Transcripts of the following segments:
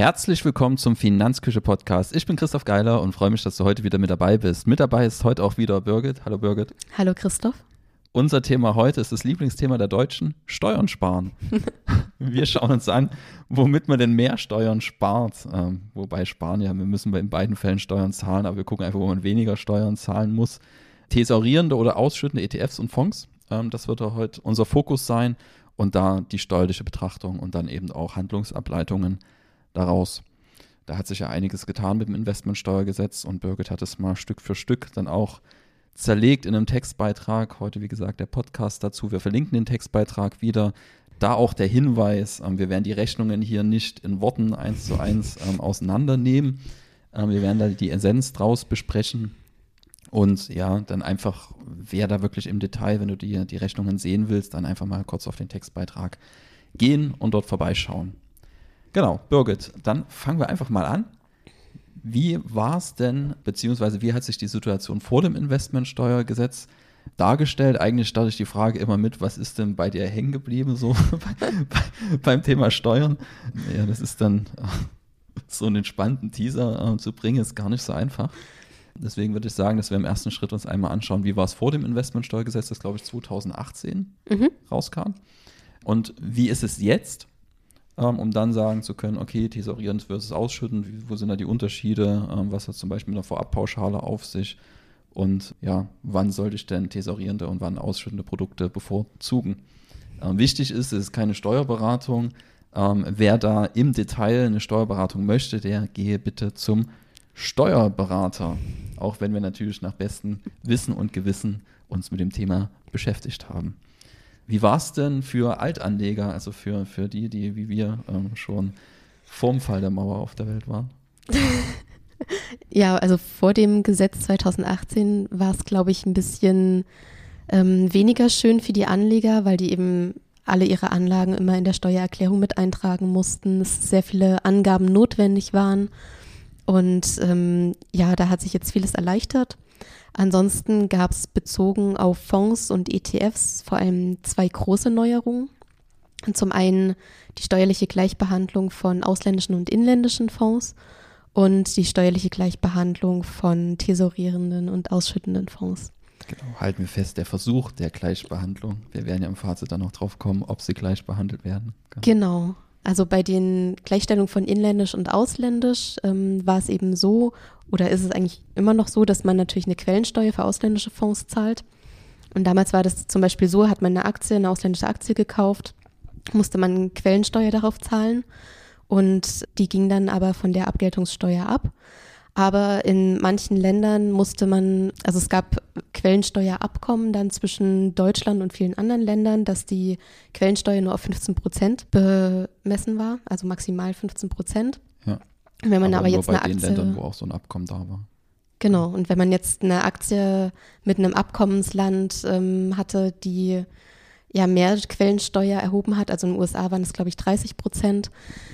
Herzlich willkommen zum Finanzküche Podcast. Ich bin Christoph Geiler und freue mich, dass du heute wieder mit dabei bist. Mit dabei ist heute auch wieder Birgit. Hallo Birgit. Hallo Christoph. Unser Thema heute ist das Lieblingsthema der Deutschen, Steuern sparen. wir schauen uns an, womit man denn mehr Steuern spart. Ähm, wobei sparen ja, wir müssen in beiden Fällen Steuern zahlen, aber wir gucken einfach, wo man weniger Steuern zahlen muss. Thesaurierende oder ausschüttende ETFs und Fonds, ähm, das wird heute unser Fokus sein. Und da die steuerliche Betrachtung und dann eben auch Handlungsableitungen daraus. Da hat sich ja einiges getan mit dem Investmentsteuergesetz und Birgit hat es mal Stück für Stück dann auch zerlegt in einem Textbeitrag. Heute, wie gesagt, der Podcast dazu. Wir verlinken den Textbeitrag wieder. Da auch der Hinweis, ähm, wir werden die Rechnungen hier nicht in Worten eins zu eins ähm, auseinandernehmen. Ähm, wir werden da die Essenz draus besprechen. Und ja, dann einfach, wer da wirklich im Detail, wenn du die, die Rechnungen sehen willst, dann einfach mal kurz auf den Textbeitrag gehen und dort vorbeischauen. Genau, Birgit, dann fangen wir einfach mal an. Wie war es denn, beziehungsweise wie hat sich die Situation vor dem Investmentsteuergesetz dargestellt? Eigentlich starte ich die Frage immer mit, was ist denn bei dir hängen geblieben so bei, bei, beim Thema Steuern? Ja, das ist dann so einen entspannten Teaser äh, zu bringen, ist gar nicht so einfach. Deswegen würde ich sagen, dass wir im ersten Schritt uns einmal anschauen, wie war es vor dem Investmentsteuergesetz, das glaube ich 2018 mhm. rauskam. Und wie ist es jetzt? Ähm, um dann sagen zu können, okay, thesaurierend versus ausschütten, wie, wo sind da die Unterschiede, ähm, was hat zum Beispiel eine Vorabpauschale auf sich und ja, wann sollte ich denn thesaurierende und wann ausschüttende Produkte bevorzugen. Ähm, wichtig ist, es ist keine Steuerberatung. Wer da im Detail eine Steuerberatung möchte, der gehe bitte zum Steuerberater. Auch wenn wir natürlich nach bestem Wissen und Gewissen uns mit dem Thema beschäftigt haben. Wie war es denn für Altanleger, also für, für die, die wie wir ähm, schon vorm Fall der Mauer auf der Welt waren? ja, also vor dem Gesetz 2018 war es, glaube ich, ein bisschen ähm, weniger schön für die Anleger, weil die eben alle ihre Anlagen immer in der Steuererklärung mit eintragen mussten, es sehr viele Angaben notwendig waren. Und ähm, ja, da hat sich jetzt vieles erleichtert. Ansonsten gab es bezogen auf Fonds und ETFs vor allem zwei große Neuerungen. Zum einen die steuerliche Gleichbehandlung von ausländischen und inländischen Fonds und die steuerliche Gleichbehandlung von tesorierenden und ausschüttenden Fonds. Genau, halten wir fest, der Versuch der Gleichbehandlung. Wir werden ja im Fazit dann noch drauf kommen, ob sie gleich behandelt werden. Genau. genau. Also bei den Gleichstellungen von inländisch und ausländisch ähm, war es eben so, oder ist es eigentlich immer noch so, dass man natürlich eine Quellensteuer für ausländische Fonds zahlt. Und damals war das zum Beispiel so, hat man eine Aktie, eine ausländische Aktie gekauft, musste man Quellensteuer darauf zahlen und die ging dann aber von der Abgeltungssteuer ab. Aber in manchen Ländern musste man, also es gab Quellensteuerabkommen dann zwischen Deutschland und vielen anderen Ländern, dass die Quellensteuer nur auf 15 Prozent bemessen war, also maximal 15 Prozent. Ja. Wenn man aber, aber jetzt bei eine den Aktie, Ländern, wo auch so ein Abkommen da war. Genau, und wenn man jetzt eine Aktie mit einem Abkommensland ähm, hatte, die ja mehr Quellensteuer erhoben hat, also in den USA waren es glaube ich 30 Prozent,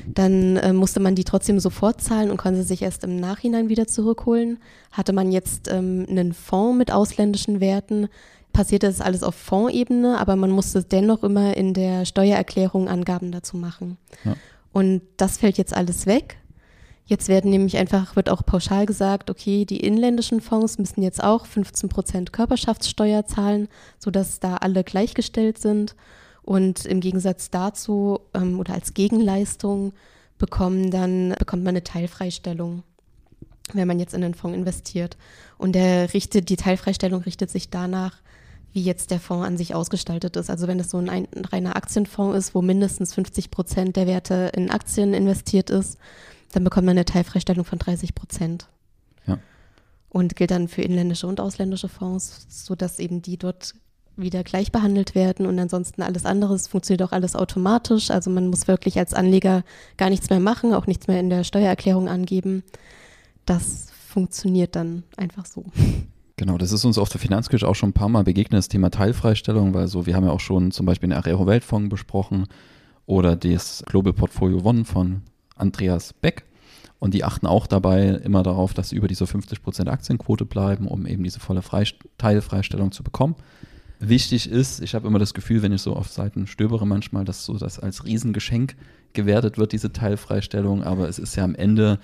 dann äh, musste man die trotzdem sofort zahlen und konnte sich erst im Nachhinein wieder zurückholen. Hatte man jetzt ähm, einen Fonds mit ausländischen Werten, passierte das alles auf Fondsebene, aber man musste dennoch immer in der Steuererklärung Angaben dazu machen. Ja. Und das fällt jetzt alles weg. Jetzt werden nämlich einfach, wird auch pauschal gesagt, okay, die inländischen Fonds müssen jetzt auch 15 Prozent Körperschaftssteuer zahlen, sodass da alle gleichgestellt sind. Und im Gegensatz dazu ähm, oder als Gegenleistung bekommen dann, bekommt man eine Teilfreistellung, wenn man jetzt in den Fonds investiert. Und der richtet, die Teilfreistellung richtet sich danach, wie jetzt der Fonds an sich ausgestaltet ist. Also wenn es so ein, ein reiner Aktienfonds ist, wo mindestens 50 Prozent der Werte in Aktien investiert ist, dann bekommt man eine Teilfreistellung von 30 Prozent. Ja. Und gilt dann für inländische und ausländische Fonds, sodass eben die dort wieder gleich behandelt werden und ansonsten alles andere, es funktioniert auch alles automatisch. Also man muss wirklich als Anleger gar nichts mehr machen, auch nichts mehr in der Steuererklärung angeben. Das funktioniert dann einfach so. Genau, das ist uns auf der Finanzkirche auch schon ein paar Mal begegnet, das Thema Teilfreistellung, weil so, wir haben ja auch schon zum Beispiel den Arero Weltfonds besprochen oder das Global Portfolio One von Andreas Beck. Und die achten auch dabei immer darauf, dass sie über diese 50% Aktienquote bleiben, um eben diese volle Freist Teilfreistellung zu bekommen. Wichtig ist, ich habe immer das Gefühl, wenn ich so auf Seiten stöbere manchmal, dass so das als Riesengeschenk gewertet wird, diese Teilfreistellung, aber es ist ja am Ende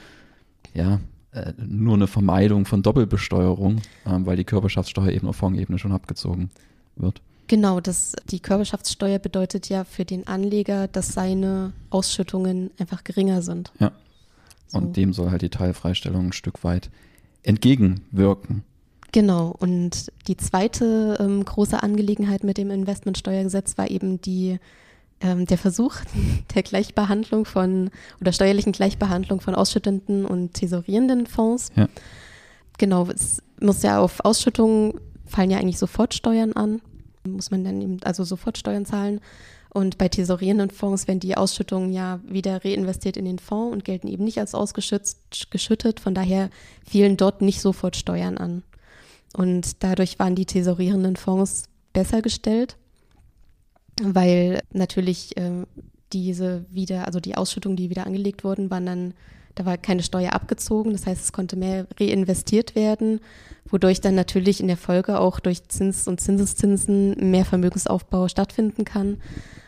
ja äh, nur eine Vermeidung von Doppelbesteuerung, ähm, weil die Körperschaftssteuer eben auf Fondsebene schon abgezogen wird. Genau, das, die Körperschaftssteuer bedeutet ja für den Anleger, dass seine Ausschüttungen einfach geringer sind. Ja. So. Und dem soll halt die Teilfreistellung ein Stück weit entgegenwirken. Genau, und die zweite ähm, große Angelegenheit mit dem Investmentsteuergesetz war eben die, ähm, der Versuch der Gleichbehandlung von oder steuerlichen Gleichbehandlung von ausschüttenden und tesorierenden Fonds. Ja. Genau, es muss ja auf Ausschüttungen fallen ja eigentlich sofort Steuern an muss man dann eben also sofort Steuern zahlen. Und bei tesorierenden Fonds werden die Ausschüttungen ja wieder reinvestiert in den Fonds und gelten eben nicht als ausgeschüttet. Von daher fielen dort nicht sofort Steuern an. Und dadurch waren die tesorierenden Fonds besser gestellt, weil natürlich äh, diese wieder, also die Ausschüttungen, die wieder angelegt wurden, waren dann da war keine Steuer abgezogen, das heißt, es konnte mehr reinvestiert werden, wodurch dann natürlich in der Folge auch durch Zins- und Zinseszinsen mehr Vermögensaufbau stattfinden kann,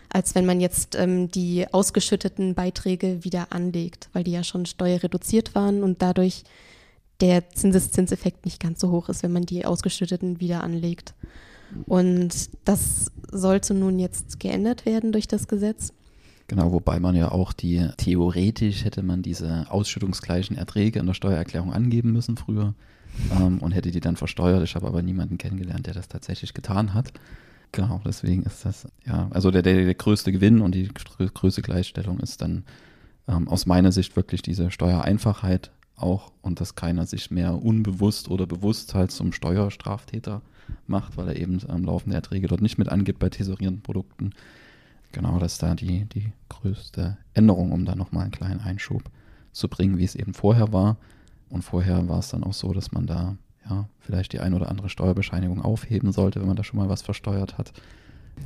als wenn man jetzt ähm, die ausgeschütteten Beiträge wieder anlegt, weil die ja schon steuerreduziert waren und dadurch der Zinseszinseffekt nicht ganz so hoch ist, wenn man die ausgeschütteten wieder anlegt. Und das sollte nun jetzt geändert werden durch das Gesetz. Genau, wobei man ja auch die, theoretisch hätte man diese ausschüttungsgleichen Erträge in der Steuererklärung angeben müssen früher ähm, und hätte die dann versteuert. Ich habe aber niemanden kennengelernt, der das tatsächlich getan hat. Genau, deswegen ist das, ja, also der, der, der größte Gewinn und die größte Gleichstellung ist dann ähm, aus meiner Sicht wirklich diese Steuereinfachheit auch und dass keiner sich mehr unbewusst oder bewusst halt zum Steuerstraftäter macht, weil er eben ähm, laufende Erträge dort nicht mit angibt bei tesorierenden Produkten. Genau, das ist da die, die größte Änderung, um da nochmal einen kleinen Einschub zu bringen, wie es eben vorher war. Und vorher war es dann auch so, dass man da ja vielleicht die ein oder andere Steuerbescheinigung aufheben sollte, wenn man da schon mal was versteuert hat,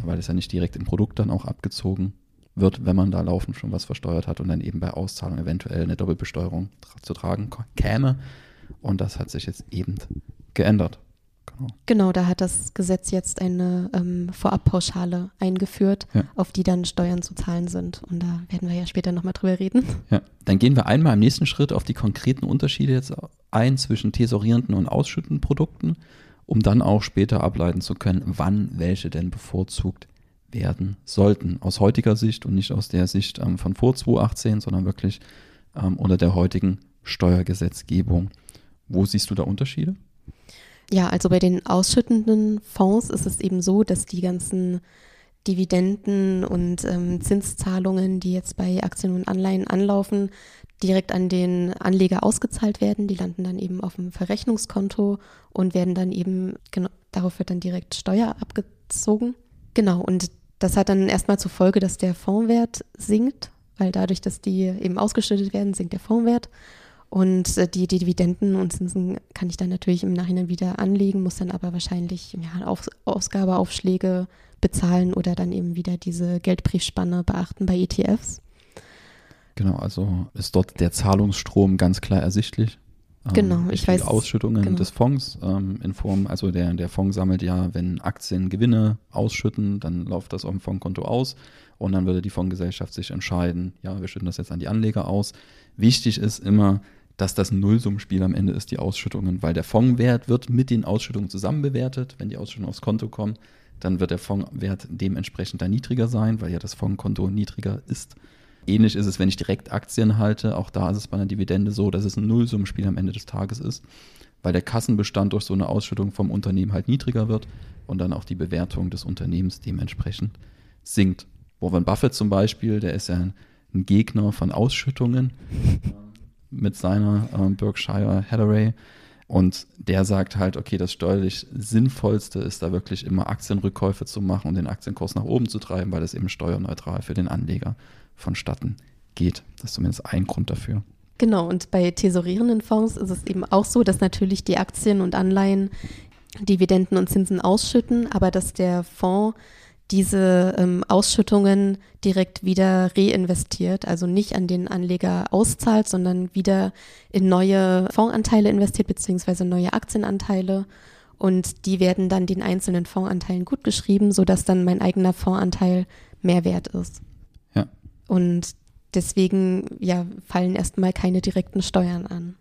weil es ja nicht direkt im Produkt dann auch abgezogen wird, wenn man da laufend schon was versteuert hat und dann eben bei Auszahlung eventuell eine Doppelbesteuerung zu tragen käme. Und das hat sich jetzt eben geändert. Genau. genau, da hat das Gesetz jetzt eine ähm, Vorabpauschale eingeführt, ja. auf die dann Steuern zu zahlen sind. Und da werden wir ja später nochmal drüber reden. Ja, dann gehen wir einmal im nächsten Schritt auf die konkreten Unterschiede jetzt ein zwischen tesorierenden und ausschüttenden Produkten, um dann auch später ableiten zu können, wann welche denn bevorzugt werden sollten. Aus heutiger Sicht und nicht aus der Sicht ähm, von vor 2018, sondern wirklich ähm, unter der heutigen Steuergesetzgebung. Wo siehst du da Unterschiede? Ja, also bei den ausschüttenden Fonds ist es eben so, dass die ganzen Dividenden und ähm, Zinszahlungen, die jetzt bei Aktien und Anleihen anlaufen, direkt an den Anleger ausgezahlt werden. Die landen dann eben auf dem Verrechnungskonto und werden dann eben, genau, darauf wird dann direkt Steuer abgezogen. Genau, und das hat dann erstmal zur Folge, dass der Fondswert sinkt, weil dadurch, dass die eben ausgeschüttet werden, sinkt der Fondswert. Und äh, die, die, Dividenden und Zinsen kann ich dann natürlich im Nachhinein wieder anlegen, muss dann aber wahrscheinlich ja, Auf, Ausgabeaufschläge bezahlen oder dann eben wieder diese Geldbriefspanne beachten bei ETFs. Genau, also ist dort der Zahlungsstrom ganz klar ersichtlich. Ähm, genau, ich weiß. Die Ausschüttungen genau. des Fonds ähm, in Form, also der, der Fonds sammelt ja, wenn Aktien Gewinne ausschütten, dann läuft das auf dem Fondskonto aus und dann würde die Fondsgesellschaft sich entscheiden, ja, wir schütten das jetzt an die Anleger aus. Wichtig ist immer, dass das ein Nullsummenspiel am Ende ist, die Ausschüttungen, weil der Fondswert wird mit den Ausschüttungen zusammen bewertet. Wenn die Ausschüttungen aufs Konto kommen, dann wird der Fondswert dementsprechend dann niedriger sein, weil ja das Fondskonto niedriger ist. Ähnlich ist es, wenn ich direkt Aktien halte. Auch da ist es bei einer Dividende so, dass es ein Nullsummenspiel am Ende des Tages ist, weil der Kassenbestand durch so eine Ausschüttung vom Unternehmen halt niedriger wird und dann auch die Bewertung des Unternehmens dementsprechend sinkt. Warren Buffett zum Beispiel, der ist ja ein Gegner von Ausschüttungen mit seiner äh, Berkshire Hathaway. Und der sagt halt, okay, das steuerlich Sinnvollste ist da wirklich immer Aktienrückkäufe zu machen und den Aktienkurs nach oben zu treiben, weil es eben steuerneutral für den Anleger vonstatten geht. Das ist zumindest ein Grund dafür. Genau, und bei tesorierenden Fonds ist es eben auch so, dass natürlich die Aktien und Anleihen Dividenden und Zinsen ausschütten, aber dass der Fonds diese ähm, Ausschüttungen direkt wieder reinvestiert, also nicht an den Anleger auszahlt, sondern wieder in neue Fondsanteile investiert, beziehungsweise neue Aktienanteile. Und die werden dann den einzelnen Fondsanteilen gut geschrieben, sodass dann mein eigener Fondsanteil mehr wert ist. Ja. Und deswegen ja, fallen erstmal keine direkten Steuern an.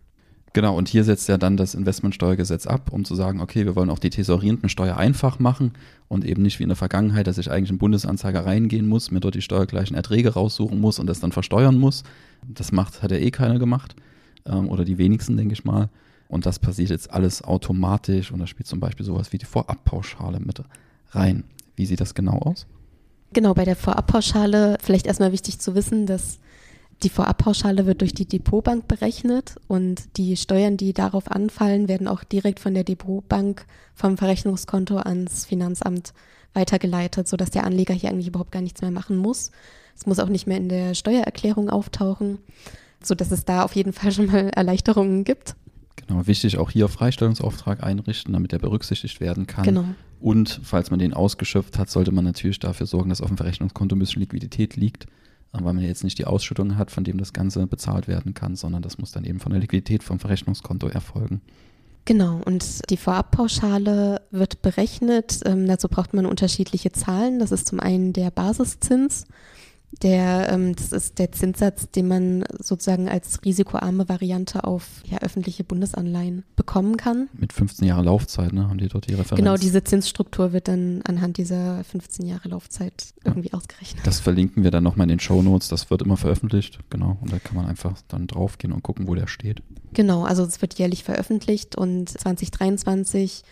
Genau, und hier setzt ja dann das Investmentsteuergesetz ab, um zu sagen, okay, wir wollen auch die Tesorierendensteuer einfach machen und eben nicht wie in der Vergangenheit, dass ich eigentlich in Bundesanzeiger reingehen muss, mir dort die steuergleichen Erträge raussuchen muss und das dann versteuern muss. Das macht, hat ja eh keiner gemacht ähm, oder die wenigsten, denke ich mal. Und das passiert jetzt alles automatisch und da spielt zum Beispiel sowas wie die Vorabpauschale mit rein. Wie sieht das genau aus? Genau, bei der Vorabpauschale vielleicht erstmal wichtig zu wissen, dass die Vorabpauschale wird durch die Depotbank berechnet und die Steuern, die darauf anfallen, werden auch direkt von der Depotbank vom Verrechnungskonto ans Finanzamt weitergeleitet, sodass der Anleger hier eigentlich überhaupt gar nichts mehr machen muss. Es muss auch nicht mehr in der Steuererklärung auftauchen, sodass es da auf jeden Fall schon mal Erleichterungen gibt. Genau, wichtig auch hier Freistellungsauftrag einrichten, damit er berücksichtigt werden kann. Genau. Und falls man den ausgeschöpft hat, sollte man natürlich dafür sorgen, dass auf dem Verrechnungskonto ein bisschen Liquidität liegt, weil man jetzt nicht die Ausschüttung hat, von dem das Ganze bezahlt werden kann, sondern das muss dann eben von der Liquidität vom Verrechnungskonto erfolgen. Genau, und die Vorabpauschale wird berechnet. Ähm, dazu braucht man unterschiedliche Zahlen. Das ist zum einen der Basiszins der, ähm, das ist der Zinssatz, den man sozusagen als risikoarme Variante auf ja, öffentliche Bundesanleihen bekommen kann. Mit 15 Jahre Laufzeit, ne, haben die dort die Referenz. Genau, diese Zinsstruktur wird dann anhand dieser 15 Jahre Laufzeit irgendwie ja. ausgerechnet. Das verlinken wir dann nochmal in den Show Notes. Das wird immer veröffentlicht, genau. Und da kann man einfach dann draufgehen und gucken, wo der steht. Genau, also es wird jährlich veröffentlicht und 2023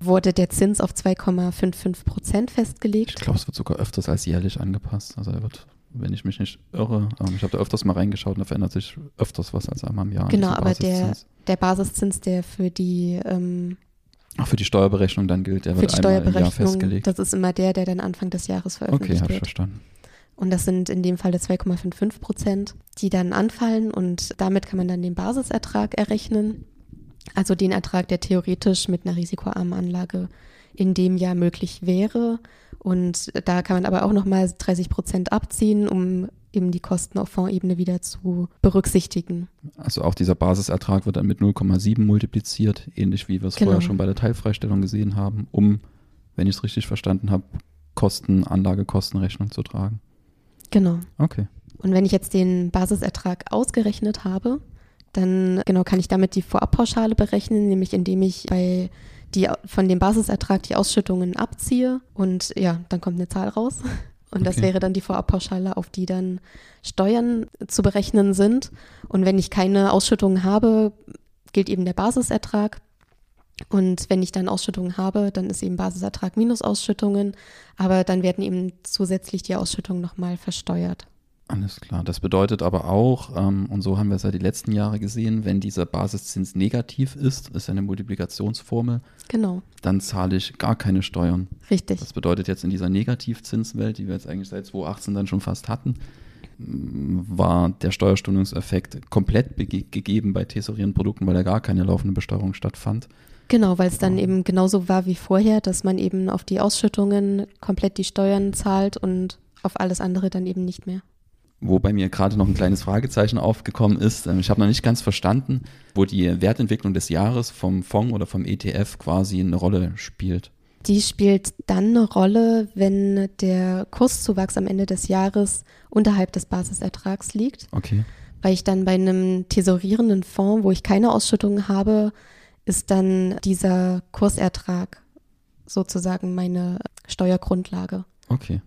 wurde der Zins auf 2,55 Prozent festgelegt. Ich glaube, es wird sogar öfters als jährlich angepasst. Also er wird wenn ich mich nicht irre. Ähm, ich habe da öfters mal reingeschaut und da verändert sich öfters was als einmal im Jahr. Genau, aber der, der Basiszins, der für die ähm, Ach, für die Steuerberechnung dann gilt, der wird einmal im Jahr festgelegt. Das ist immer der, der dann Anfang des Jahres veröffentlicht okay, wird. Okay, habe ich verstanden. Und das sind in dem Fall 2,55 Prozent, die dann anfallen und damit kann man dann den Basisertrag errechnen. Also den Ertrag, der theoretisch mit einer risikoarmen Anlage in dem Jahr möglich wäre. Und da kann man aber auch nochmal 30 Prozent abziehen, um eben die Kosten auf Fondsebene wieder zu berücksichtigen. Also auch dieser Basisertrag wird dann mit 0,7 multipliziert, ähnlich wie wir es genau. vorher schon bei der Teilfreistellung gesehen haben, um, wenn ich es richtig verstanden habe, Kosten, Anlagekostenrechnung zu tragen. Genau. Okay. Und wenn ich jetzt den Basisertrag ausgerechnet habe, dann genau kann ich damit die Vorabpauschale berechnen, nämlich indem ich bei die von dem Basisertrag die Ausschüttungen abziehe und ja, dann kommt eine Zahl raus. Und okay. das wäre dann die Vorabpauschale, auf die dann Steuern zu berechnen sind. Und wenn ich keine Ausschüttungen habe, gilt eben der Basisertrag. Und wenn ich dann Ausschüttungen habe, dann ist eben Basisertrag minus Ausschüttungen, aber dann werden eben zusätzlich die Ausschüttungen nochmal versteuert. Alles klar. Das bedeutet aber auch, ähm, und so haben wir es ja die letzten Jahre gesehen, wenn dieser Basiszins negativ ist, ist eine Multiplikationsformel, genau. dann zahle ich gar keine Steuern. Richtig. Das bedeutet jetzt in dieser Negativzinswelt, die wir jetzt eigentlich seit 2018 dann schon fast hatten, war der Steuerstundungseffekt komplett gegeben bei tesorierenden Produkten, weil da gar keine laufende Besteuerung stattfand. Genau, weil es dann eben genauso war wie vorher, dass man eben auf die Ausschüttungen komplett die Steuern zahlt und auf alles andere dann eben nicht mehr wo bei mir gerade noch ein kleines Fragezeichen aufgekommen ist. Ähm, ich habe noch nicht ganz verstanden, wo die Wertentwicklung des Jahres vom Fonds oder vom ETF quasi eine Rolle spielt. Die spielt dann eine Rolle, wenn der Kurszuwachs am Ende des Jahres unterhalb des Basisertrags liegt. Okay. Weil ich dann bei einem tesorierenden Fonds, wo ich keine Ausschüttungen habe, ist dann dieser Kursertrag sozusagen meine Steuergrundlage. Okay.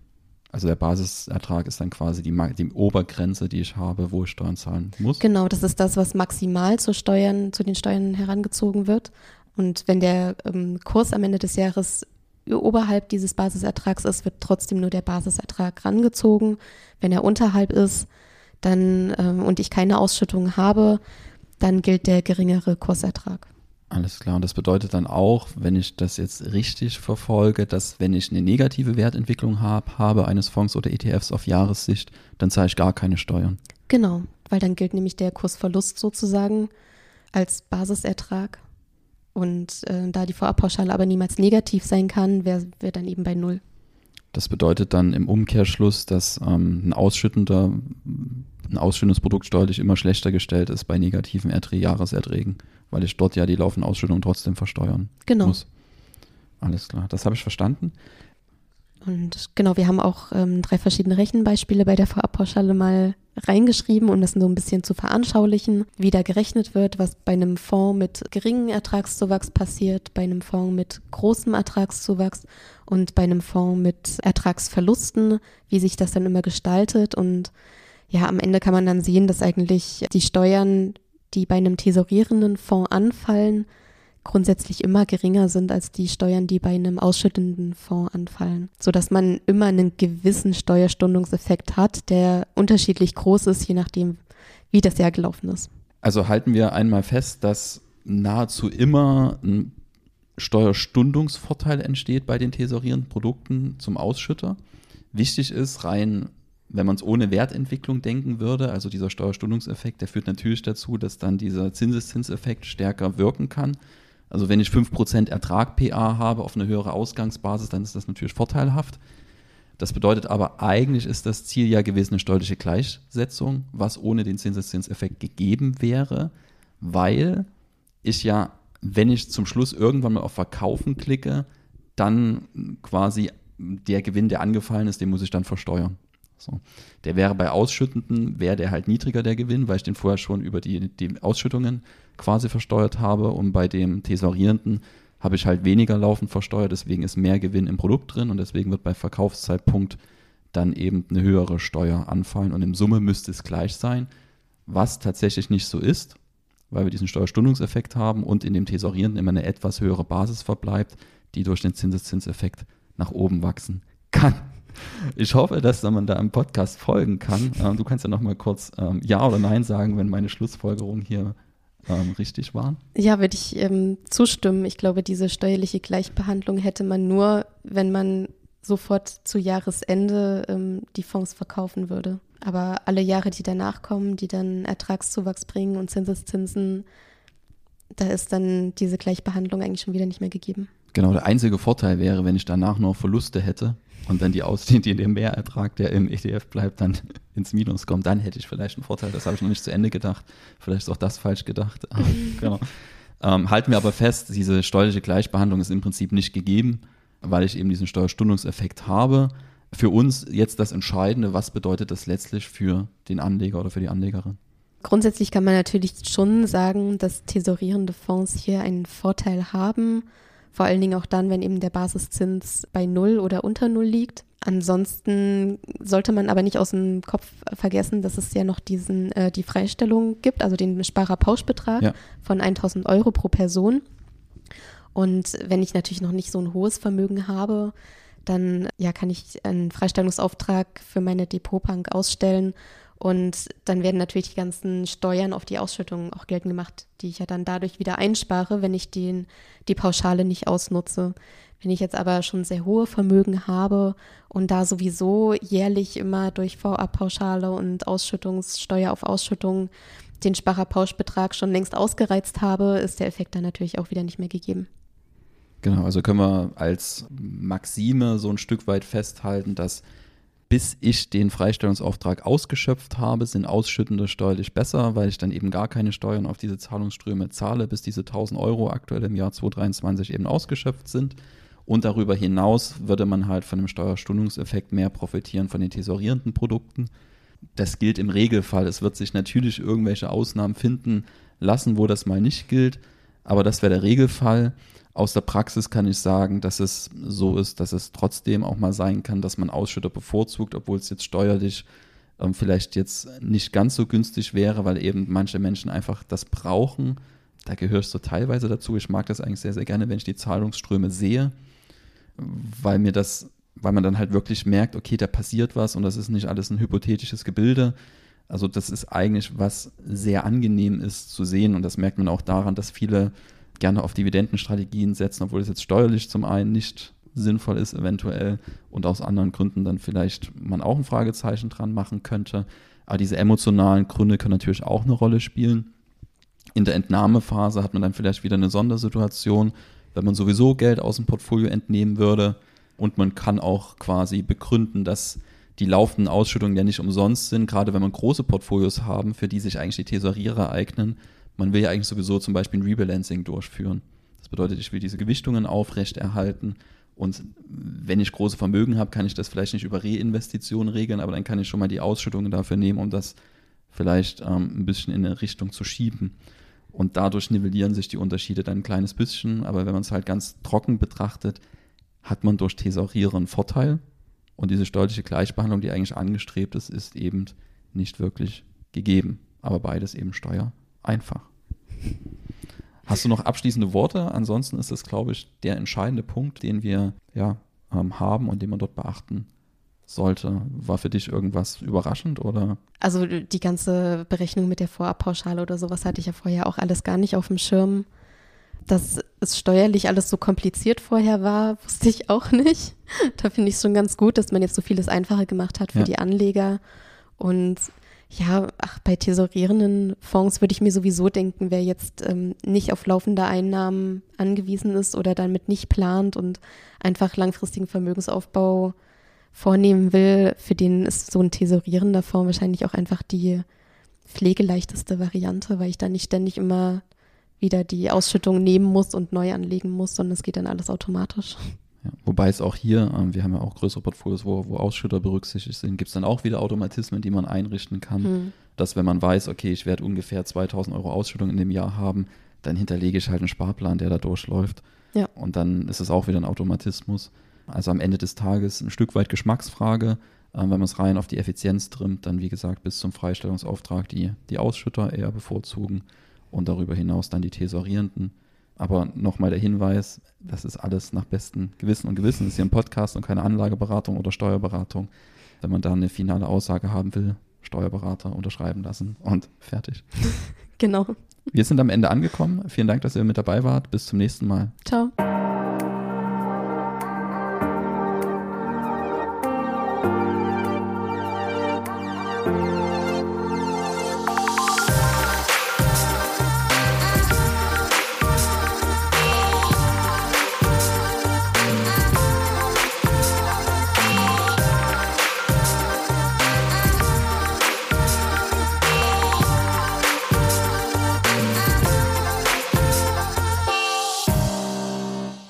Also der Basisertrag ist dann quasi die, die, Obergrenze, die ich habe, wo ich Steuern zahlen muss. Genau, das ist das, was maximal zu Steuern, zu den Steuern herangezogen wird. Und wenn der ähm, Kurs am Ende des Jahres oberhalb dieses Basisertrags ist, wird trotzdem nur der Basisertrag rangezogen. Wenn er unterhalb ist, dann ähm, und ich keine Ausschüttung habe, dann gilt der geringere Kursertrag. Alles klar. Und das bedeutet dann auch, wenn ich das jetzt richtig verfolge, dass wenn ich eine negative Wertentwicklung hab, habe eines Fonds oder ETFs auf Jahressicht, dann zahle ich gar keine Steuern. Genau, weil dann gilt nämlich der Kursverlust sozusagen als Basisertrag. Und äh, da die Vorabpauschale aber niemals negativ sein kann, wäre wär dann eben bei Null. Das bedeutet dann im Umkehrschluss, dass ähm, ein ausschüttender, ein ausschüttendes Produkt steuerlich immer schlechter gestellt ist bei negativen Erträ Jahreserträgen weil ich dort ja die laufende Ausschüttung trotzdem versteuern genau. muss. Alles klar, das habe ich verstanden. Und genau, wir haben auch ähm, drei verschiedene Rechenbeispiele bei der Vorabpauschale mal reingeschrieben, um das so ein bisschen zu veranschaulichen, wie da gerechnet wird, was bei einem Fonds mit geringem Ertragszuwachs passiert, bei einem Fonds mit großem Ertragszuwachs und bei einem Fonds mit Ertragsverlusten, wie sich das dann immer gestaltet. Und ja, am Ende kann man dann sehen, dass eigentlich die Steuern, die bei einem tesorierenden Fonds anfallen, grundsätzlich immer geringer sind als die Steuern, die bei einem ausschüttenden Fonds anfallen, sodass man immer einen gewissen Steuerstundungseffekt hat, der unterschiedlich groß ist, je nachdem, wie das Jahr gelaufen ist. Also halten wir einmal fest, dass nahezu immer ein Steuerstundungsvorteil entsteht bei den tesorierenden Produkten zum Ausschütter. Wichtig ist rein wenn man es ohne Wertentwicklung denken würde, also dieser Steuerstundungseffekt, der führt natürlich dazu, dass dann dieser Zinseszinseffekt stärker wirken kann. Also wenn ich 5% Ertrag PA habe auf eine höhere Ausgangsbasis, dann ist das natürlich vorteilhaft. Das bedeutet aber, eigentlich ist das Ziel ja gewesen eine steuerliche Gleichsetzung, was ohne den Zinseszinseffekt gegeben wäre, weil ich ja, wenn ich zum Schluss irgendwann mal auf Verkaufen klicke, dann quasi der Gewinn, der angefallen ist, den muss ich dann versteuern. So. Der wäre bei Ausschüttenden, wäre der halt niedriger der Gewinn, weil ich den vorher schon über die, die Ausschüttungen quasi versteuert habe und bei dem Tesorierenden habe ich halt weniger laufend versteuert, deswegen ist mehr Gewinn im Produkt drin und deswegen wird bei Verkaufszeitpunkt dann eben eine höhere Steuer anfallen und im Summe müsste es gleich sein, was tatsächlich nicht so ist, weil wir diesen Steuerstundungseffekt haben und in dem Tesorierenden immer eine etwas höhere Basis verbleibt, die durch den Zinseszinseffekt nach oben wachsen kann. Ich hoffe, dass man da im Podcast folgen kann. Ähm, du kannst ja noch mal kurz ähm, Ja oder Nein sagen, wenn meine Schlussfolgerungen hier ähm, richtig waren. Ja, würde ich ähm, zustimmen. Ich glaube, diese steuerliche Gleichbehandlung hätte man nur, wenn man sofort zu Jahresende ähm, die Fonds verkaufen würde. Aber alle Jahre, die danach kommen, die dann Ertragszuwachs bringen und Zinseszinsen, da ist dann diese Gleichbehandlung eigentlich schon wieder nicht mehr gegeben. Genau, der einzige Vorteil wäre, wenn ich danach noch Verluste hätte und dann die Ausdehnt, die den Mehrertrag, der im ETF bleibt, dann ins Minus kommt, dann hätte ich vielleicht einen Vorteil. Das habe ich noch nicht zu Ende gedacht. Vielleicht ist auch das falsch gedacht. genau. ähm, halten wir aber fest, diese steuerliche Gleichbehandlung ist im Prinzip nicht gegeben, weil ich eben diesen Steuerstundungseffekt habe. Für uns jetzt das Entscheidende, was bedeutet das letztlich für den Anleger oder für die Anlegerin? Grundsätzlich kann man natürlich schon sagen, dass tesorierende Fonds hier einen Vorteil haben vor allen Dingen auch dann, wenn eben der Basiszins bei Null oder unter Null liegt. Ansonsten sollte man aber nicht aus dem Kopf vergessen, dass es ja noch diesen, äh, die Freistellung gibt, also den Sparerpauschbetrag ja. von 1000 Euro pro Person. Und wenn ich natürlich noch nicht so ein hohes Vermögen habe, dann ja, kann ich einen Freistellungsauftrag für meine Depotbank ausstellen und dann werden natürlich die ganzen Steuern auf die Ausschüttung auch geltend gemacht, die ich ja dann dadurch wieder einspare, wenn ich den, die Pauschale nicht ausnutze. Wenn ich jetzt aber schon sehr hohe Vermögen habe und da sowieso jährlich immer durch VA-Pauschale und Ausschüttungssteuer auf Ausschüttung den Sparerpauschbetrag schon längst ausgereizt habe, ist der Effekt dann natürlich auch wieder nicht mehr gegeben. Genau, also können wir als Maxime so ein Stück weit festhalten, dass bis ich den Freistellungsauftrag ausgeschöpft habe, sind Ausschüttende steuerlich besser, weil ich dann eben gar keine Steuern auf diese Zahlungsströme zahle, bis diese 1000 Euro aktuell im Jahr 2023 eben ausgeschöpft sind. Und darüber hinaus würde man halt von dem Steuerstundungseffekt mehr profitieren von den tesorierenden Produkten. Das gilt im Regelfall. Es wird sich natürlich irgendwelche Ausnahmen finden lassen, wo das mal nicht gilt. Aber das wäre der Regelfall. Aus der Praxis kann ich sagen, dass es so ist, dass es trotzdem auch mal sein kann, dass man Ausschütter bevorzugt, obwohl es jetzt steuerlich ähm, vielleicht jetzt nicht ganz so günstig wäre, weil eben manche Menschen einfach das brauchen. Da gehöre ich so teilweise dazu. Ich mag das eigentlich sehr, sehr gerne, wenn ich die Zahlungsströme sehe, weil mir das, weil man dann halt wirklich merkt, okay, da passiert was und das ist nicht alles ein hypothetisches Gebilde. Also das ist eigentlich was sehr angenehm ist zu sehen und das merkt man auch daran, dass viele gerne auf Dividendenstrategien setzen, obwohl es jetzt steuerlich zum einen nicht sinnvoll ist, eventuell und aus anderen Gründen dann vielleicht man auch ein Fragezeichen dran machen könnte. Aber diese emotionalen Gründe können natürlich auch eine Rolle spielen. In der Entnahmephase hat man dann vielleicht wieder eine Sondersituation, wenn man sowieso Geld aus dem Portfolio entnehmen würde und man kann auch quasi begründen, dass die laufenden Ausschüttungen ja nicht umsonst sind, gerade wenn man große Portfolios haben, für die sich eigentlich die Tesorierer eignen, man will ja eigentlich sowieso zum Beispiel ein Rebalancing durchführen. Das bedeutet, ich will diese Gewichtungen aufrechterhalten Und wenn ich große Vermögen habe, kann ich das vielleicht nicht über Reinvestitionen regeln, aber dann kann ich schon mal die Ausschüttungen dafür nehmen, um das vielleicht ähm, ein bisschen in eine Richtung zu schieben. Und dadurch nivellieren sich die Unterschiede dann ein kleines bisschen. Aber wenn man es halt ganz trocken betrachtet, hat man durch Thesaurieren einen Vorteil. Und diese steuerliche Gleichbehandlung, die eigentlich angestrebt ist, ist eben nicht wirklich gegeben. Aber beides eben steuereinfach. Hast du noch abschließende Worte? Ansonsten ist das, glaube ich, der entscheidende Punkt, den wir ja, ähm, haben und den man dort beachten sollte. War für dich irgendwas überraschend oder? Also die ganze Berechnung mit der Vorabpauschale oder sowas hatte ich ja vorher auch alles gar nicht auf dem Schirm. Dass es steuerlich alles so kompliziert vorher war, wusste ich auch nicht. Da finde ich es schon ganz gut, dass man jetzt so vieles einfacher gemacht hat für ja. die Anleger. Und ja, ach, bei tesorierenden Fonds würde ich mir sowieso denken, wer jetzt ähm, nicht auf laufende Einnahmen angewiesen ist oder damit nicht plant und einfach langfristigen Vermögensaufbau vornehmen will, für den ist so ein tesorierender Fonds wahrscheinlich auch einfach die pflegeleichteste Variante, weil ich da nicht ständig immer wieder die Ausschüttung nehmen muss und neu anlegen muss, sondern es geht dann alles automatisch. Ja, wobei es auch hier, ähm, wir haben ja auch größere Portfolios, wo, wo Ausschütter berücksichtigt sind, gibt es dann auch wieder Automatismen, die man einrichten kann, hm. dass wenn man weiß, okay, ich werde ungefähr 2000 Euro Ausschüttung in dem Jahr haben, dann hinterlege ich halt einen Sparplan, der da durchläuft. Ja. Und dann ist es auch wieder ein Automatismus. Also am Ende des Tages ein Stück weit Geschmacksfrage. Ähm, wenn man es rein auf die Effizienz trimmt, dann wie gesagt bis zum Freistellungsauftrag die, die Ausschütter eher bevorzugen und darüber hinaus dann die Tesorierenden. Aber nochmal der Hinweis, das ist alles nach bestem Gewissen und Gewissen. Das ist hier ein Podcast und keine Anlageberatung oder Steuerberatung. Wenn man da eine finale Aussage haben will, Steuerberater unterschreiben lassen und fertig. Genau. Wir sind am Ende angekommen. Vielen Dank, dass ihr mit dabei wart. Bis zum nächsten Mal. Ciao.